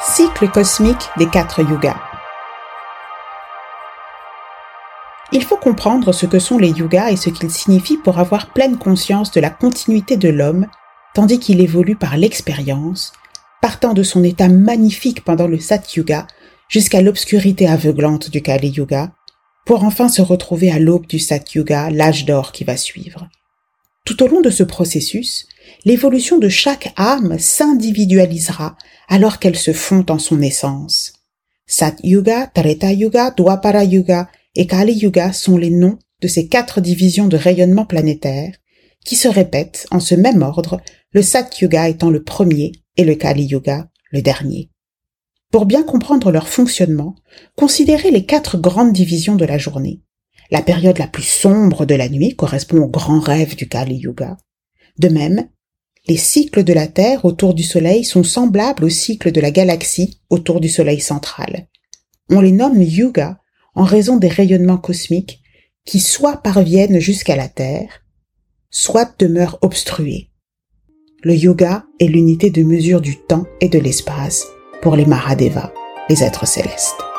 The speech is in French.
cycle cosmique des quatre yugas. Il faut comprendre ce que sont les yugas et ce qu'ils signifient pour avoir pleine conscience de la continuité de l'homme, tandis qu'il évolue par l'expérience, partant de son état magnifique pendant le Satyuga jusqu'à l'obscurité aveuglante du Kali Yuga, pour enfin se retrouver à l'aube du Satyuga, l'âge d'or qui va suivre. Tout au long de ce processus, l'évolution de chaque âme s'individualisera alors qu'elle se fond en son essence. Satyuga, Treta Yuga, Dwapara Yuga et Kali Yuga sont les noms de ces quatre divisions de rayonnement planétaire qui se répètent en ce même ordre, le Satyuga étant le premier et le Kali Yuga le dernier. Pour bien comprendre leur fonctionnement, considérez les quatre grandes divisions de la journée. La période la plus sombre de la nuit correspond au grand rêve du Kali Yuga. De même, les cycles de la Terre autour du Soleil sont semblables aux cycles de la galaxie autour du Soleil central. On les nomme Yuga en raison des rayonnements cosmiques qui soit parviennent jusqu'à la Terre, soit demeurent obstrués. Le yoga est l'unité de mesure du temps et de l'espace pour les Mahadevas, les êtres célestes.